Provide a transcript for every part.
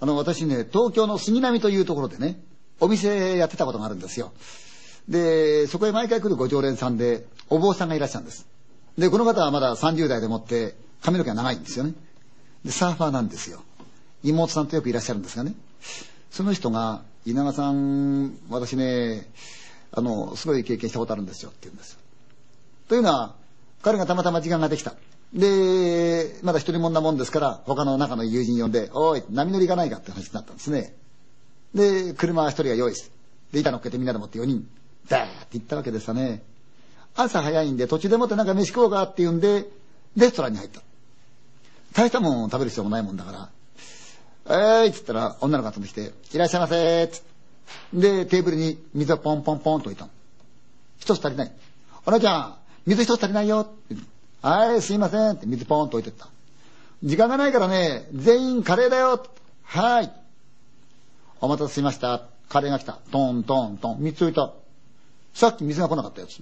あの、私ね、東京の杉並というところでね、お店やってたことがあるんですよ。で、そこへ毎回来るご常連さんで、お坊さんがいらっしゃるんです。で、この方はまだ30代でもって髪の毛が長いんですよね。で、サーファーなんですよ。妹さんとよくいらっしゃるんですがね。その人が、稲川さん、私ね、あの、すごい経験したことあるんですよって言うんですよ。というのは、彼がたまたま時間ができた。で、まだ一人もんなもんですから、他の中の友人呼んで、おい、波乗り行かないかって話になったんですね。で、車は一人が用意して、で、板乗っけてみんなでもって4人、ダーって行ったわけでしたね。朝早いんで、途中でもってなんか飯食おうかって言うんで、レストランに入った。大したもん食べる必要もないもんだから、えーいっつったら女の子が飛んできて、いらっしゃいませーっつって。で、テーブルに水をポンポンポンと置いたの。一つ足りない。お姉ちゃん、水一つ足りないよ。はい、すいませんって水ポンと置いてった。時間がないからね、全員カレーだよ。はい。お待たせしました。カレーが来た。トントントン。三つ置いた。さっき水が来なかったやつ。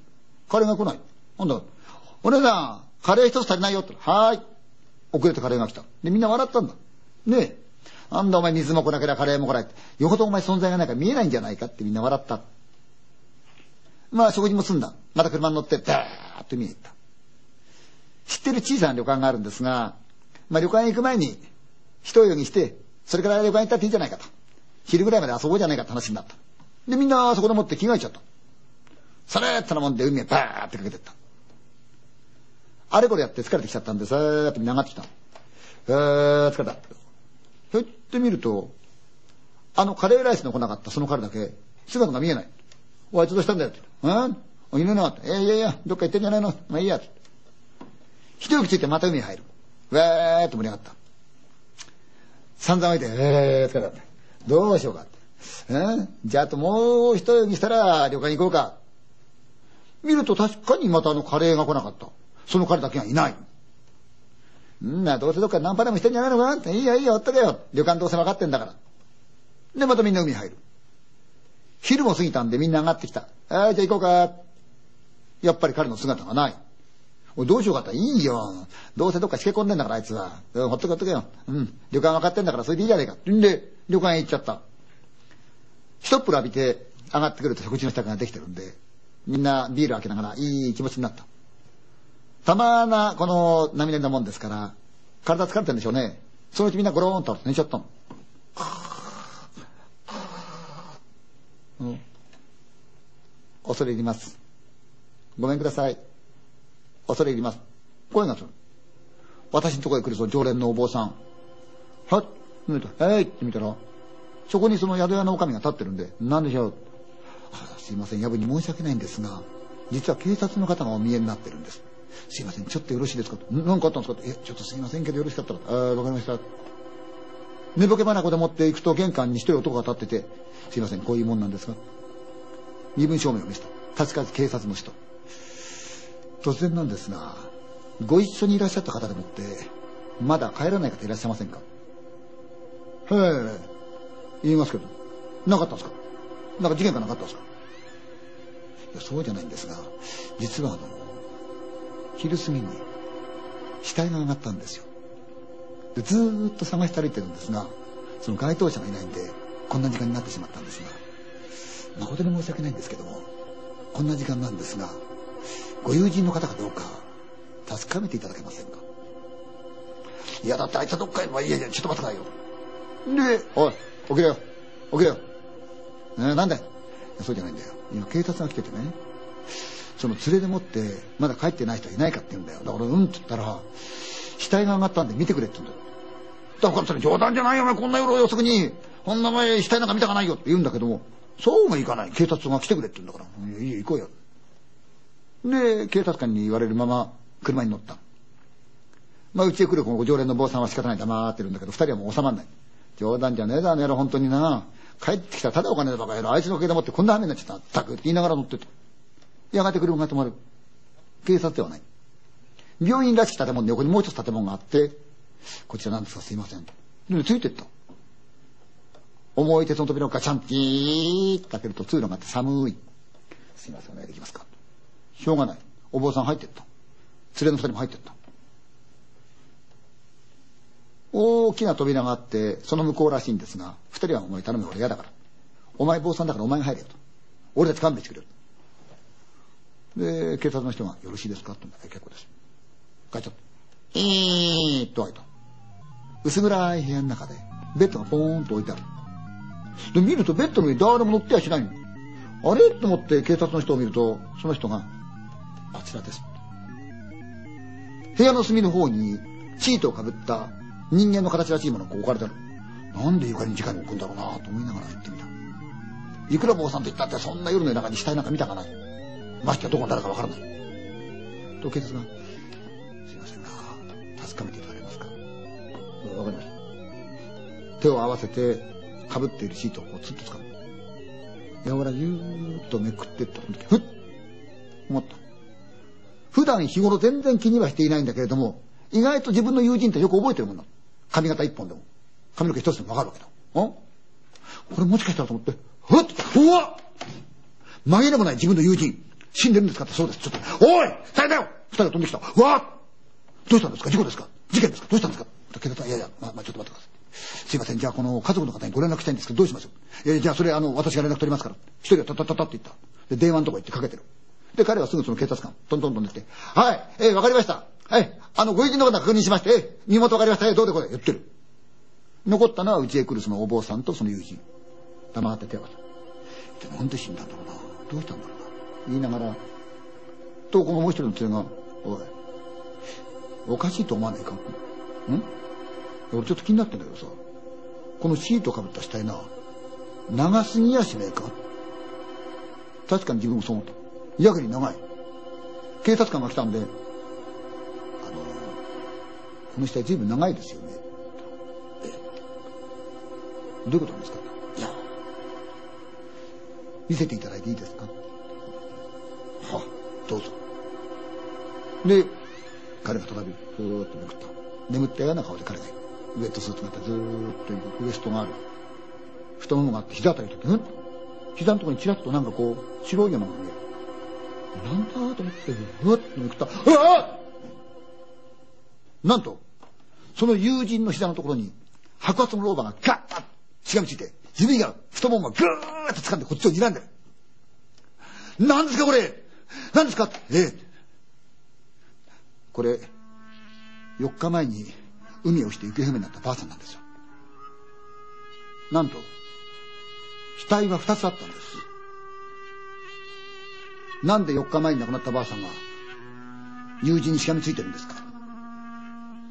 カレーが来ない。なんだお姉さん、カレー一つ足りないよって。はい。遅れてカレーが来た。で、みんな笑ったんだ。ねえ。なんだお前水も来なければカレーも来ないって。よほどお前存在がないから見えないんじゃないかってみんな笑った。まあ食事も済んだ。また車に乗って、ダーッと見えた。知ってる小さな旅館があるんですが、まあ旅館へ行く前に、一泳ぎして、それから旅館行ったっていいんじゃないかと。昼ぐらいまで遊ぼうじゃないかって話になった。で、みんなそこでもって着替えちゃった。それってなもんで海へバーってかけてった。あれこれやって疲れてきちゃったんで、さーっとみんな上がってきた。えー、疲れた。ひょってみると、あのカレーライスの来なかったその彼だけ、姿が見えない。おい、つどうしたんだよって。うん？いるのえいやいや、どっか行ってんじゃないの？まあいいや。一息ついてまた海に入る。わーっと盛り上がった。散々置いて、えー、疲れた。どうしようかって。えじゃああともう一息したら旅館に行こうか。見ると確かにまたあのカレーが来なかった。その彼だけがいない。んな、どうせどっかナンパでもしてんじゃないのかなって。いいよいいよ、おっとけよ。旅館どうせ分かってんだから。で、またみんな海入る。昼も過ぎたんでみんな上がってきた。はい、じゃあ行こうか。やっぱり彼の姿がない。お、どうしようかっていいよ。どうせどっかしけ込んでんだからあいつは。ほっとけほっとけよ。うん。旅館分かってんだからそれでいいじゃねえか。んで、旅館へ行っちゃった。一っ風呂浴びて上がってくると食事の支度ができてるんで、みんなビール開けながらいい気持ちになった。たまな、この波乗りなもんですから、体疲れてるんでしょうね。そのうちみんなゴローンと寝ちゃったの。うん。恐れ入ります。ごめんください。恐れ入ります。声がする。私のとこへ来ると常連のお坊さん。はっ、見た。えいって見たら、そこにその宿屋の女将が立ってるんで、何でしょう。あすいません、夜分に申し訳ないんですが、実は警察の方がお見えになってるんです。すいません、ちょっとよろしいですか？と何かあったんですか？え、ちょっとすいませんけどよろしかったら。ああ、わかりました。寝ぼけ花子で持っていくと玄関に一人男が立ってて、すいません、こういうもんなんですが。身分証明を見せた。立川警察の人。突然なんですが、ご一緒にいらっしゃった方でもって、まだ帰らない方いらっしゃいませんか？へえ、言いますけど、なかったんですか？なんか事件がなかったんですか？いや、そうじゃないんですが、実はあの、昼過ぎに死体が上がったんですよ。でずーっと探して歩いてるんですが、その該当者がいないんで、こんな時間になってしまったんですが、誠に申し訳ないんですけども、こんな時間なんですが、ご友人の方かどうか、確かめていただけませんか？いや、だってあいつはどっかへ、まあ、いやいや、ちょっと待ってくださいよ。で、おい、起きれよ、起きれよ。えなんだよ。そうじゃないんだよ。今、警察が来ててね、その連れでもって、まだ帰ってない人いないかって言うんだよ。だから、うんって言ったら、死体が上がったんで見てくれって言うんだよ。だからそれ冗談じゃないよ、お前、こんな夜遅くに、こんな前死体なんか見たかないよって言うんだけども、そうもいかない。警察が来てくれって言うんだから、いやいい行こうよ。で、警察官に言われるまま車に乗った。まあ、うちへ来るこの常連の坊さんは仕方ない黙ってるんだけど、二人はもう収まんない。冗談じゃねえだ、あの野郎、本当にな。帰ってきたらただお金だばかやろ。あいつのおかげでもってこんな雨になっちゃったっ。たくって言いながら乗ってた。やがて車が止まる。警察ではない。病院らしき建物の横にもう一つ建物があって、こちらなんですかすいません。で、ついてった。重い鉄の扉をガチャンピーッと開けると通路があって寒い。すいません、お願いできますか。しょうがないお坊さん入ってった連れの二人も入ってった大きな扉があってその向こうらしいんですが二人はお前頼むよ俺嫌だからお前坊さんだからお前が入れよと俺たち勘弁してくれるで警察の人が「よろしいですか?」って言うんだ結構です。帰っちゃったえーっと。開いた薄暗い部屋の中でベッドがポーンと置いてある。で見るとベッドの上に誰も乗ってはしないの。あれ？と思って警察の人を見るとその人が「あちらです」部屋の隅の方にシートをかぶった人間の形らしいものが置かれてある。なんで床に直に置くんだろうなと思いながら行ってみた。いくら坊さんと言ったってそんな夜の中に死体なんか見たかないましてやどこに誰かわからない。と警察が「すいませんが確かめていただけますか?」わかりました。手を合わせてかぶっているシートをこうつっと掴む。やわらぎゅーっとめくってった時ふっ思った。普段日頃全然気にはしていないんだけれども意外と自分の友人ってよく覚えてるもんな髪型一本でも。髪の毛一つでもわかるわけだ。ん？これもしかしたらと思ってふっうわ紛れもない自分の友人死んでるんですか？ってそうですちょっとおい二人だよ二人が飛んできたわどうしたんですか？事故ですか？事件ですか？どうしたんですか？警察はいやいや、まあ、まあ、ちょっと待ってくださいすいません、じゃあこの家族の方にご連絡したいんですけど、どうしましょう？えじゃあそれあの、私が連絡取りますから。一人はタタタタって言った。で、電話のとこ行ってかけてる。で、彼はすぐその警察官、トントントンって来て、はい、えー、わかりました。はい、あの、ご友人の方確認しまして、えー、身元わかりました、えー、どうでこれ、言ってる。残ったのは家へ来るそのお坊さんとその友人。黙って手を挙げた。なんで死んだんだろうな。どうしたんだろう。言いながら、と、このもう一人の連れが、おい、おかしいと思わないか？ん？俺ちょっと気になってんだけどさ、このシートかぶった死体な、長すぎやしねえか？確かに自分もそう思った。やけに長い。警察官が来たんで、あの、この死体随分長いですよね。えどういうことなんですか？いや、見せていただいていいですか？はどうぞ。で、彼が再び、ふーっとめくった。眠ったような顔で彼が。ウェットスーツがあってずーっとウエストがある。太ももがあって膝あたりとってうん？膝のところにちらっとなんかこう白いようなものが見える。なんだと思ってふわっとめくった。うわなんとその友人の膝のところに白髪の老婆がガッとしがみついて指が太ももがぐーっと掴んでこっちを睨んでる。何ですかこれ！何ですか？ええこれ4日前に海をして行方不明になったばあさんなんですよ。なんと、額は二つあったんです。なんで4日前に亡くなったばあさんが友人にしがみついてるんですか？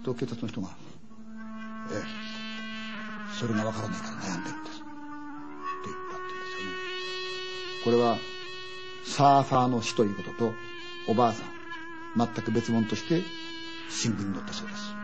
と警察の人が、ええ、それがわからないから悩んでるんです。って言ったって言うんですよね。これは、サーファーの死ということと、おばあさん、全く別物として新聞に載ったそうです。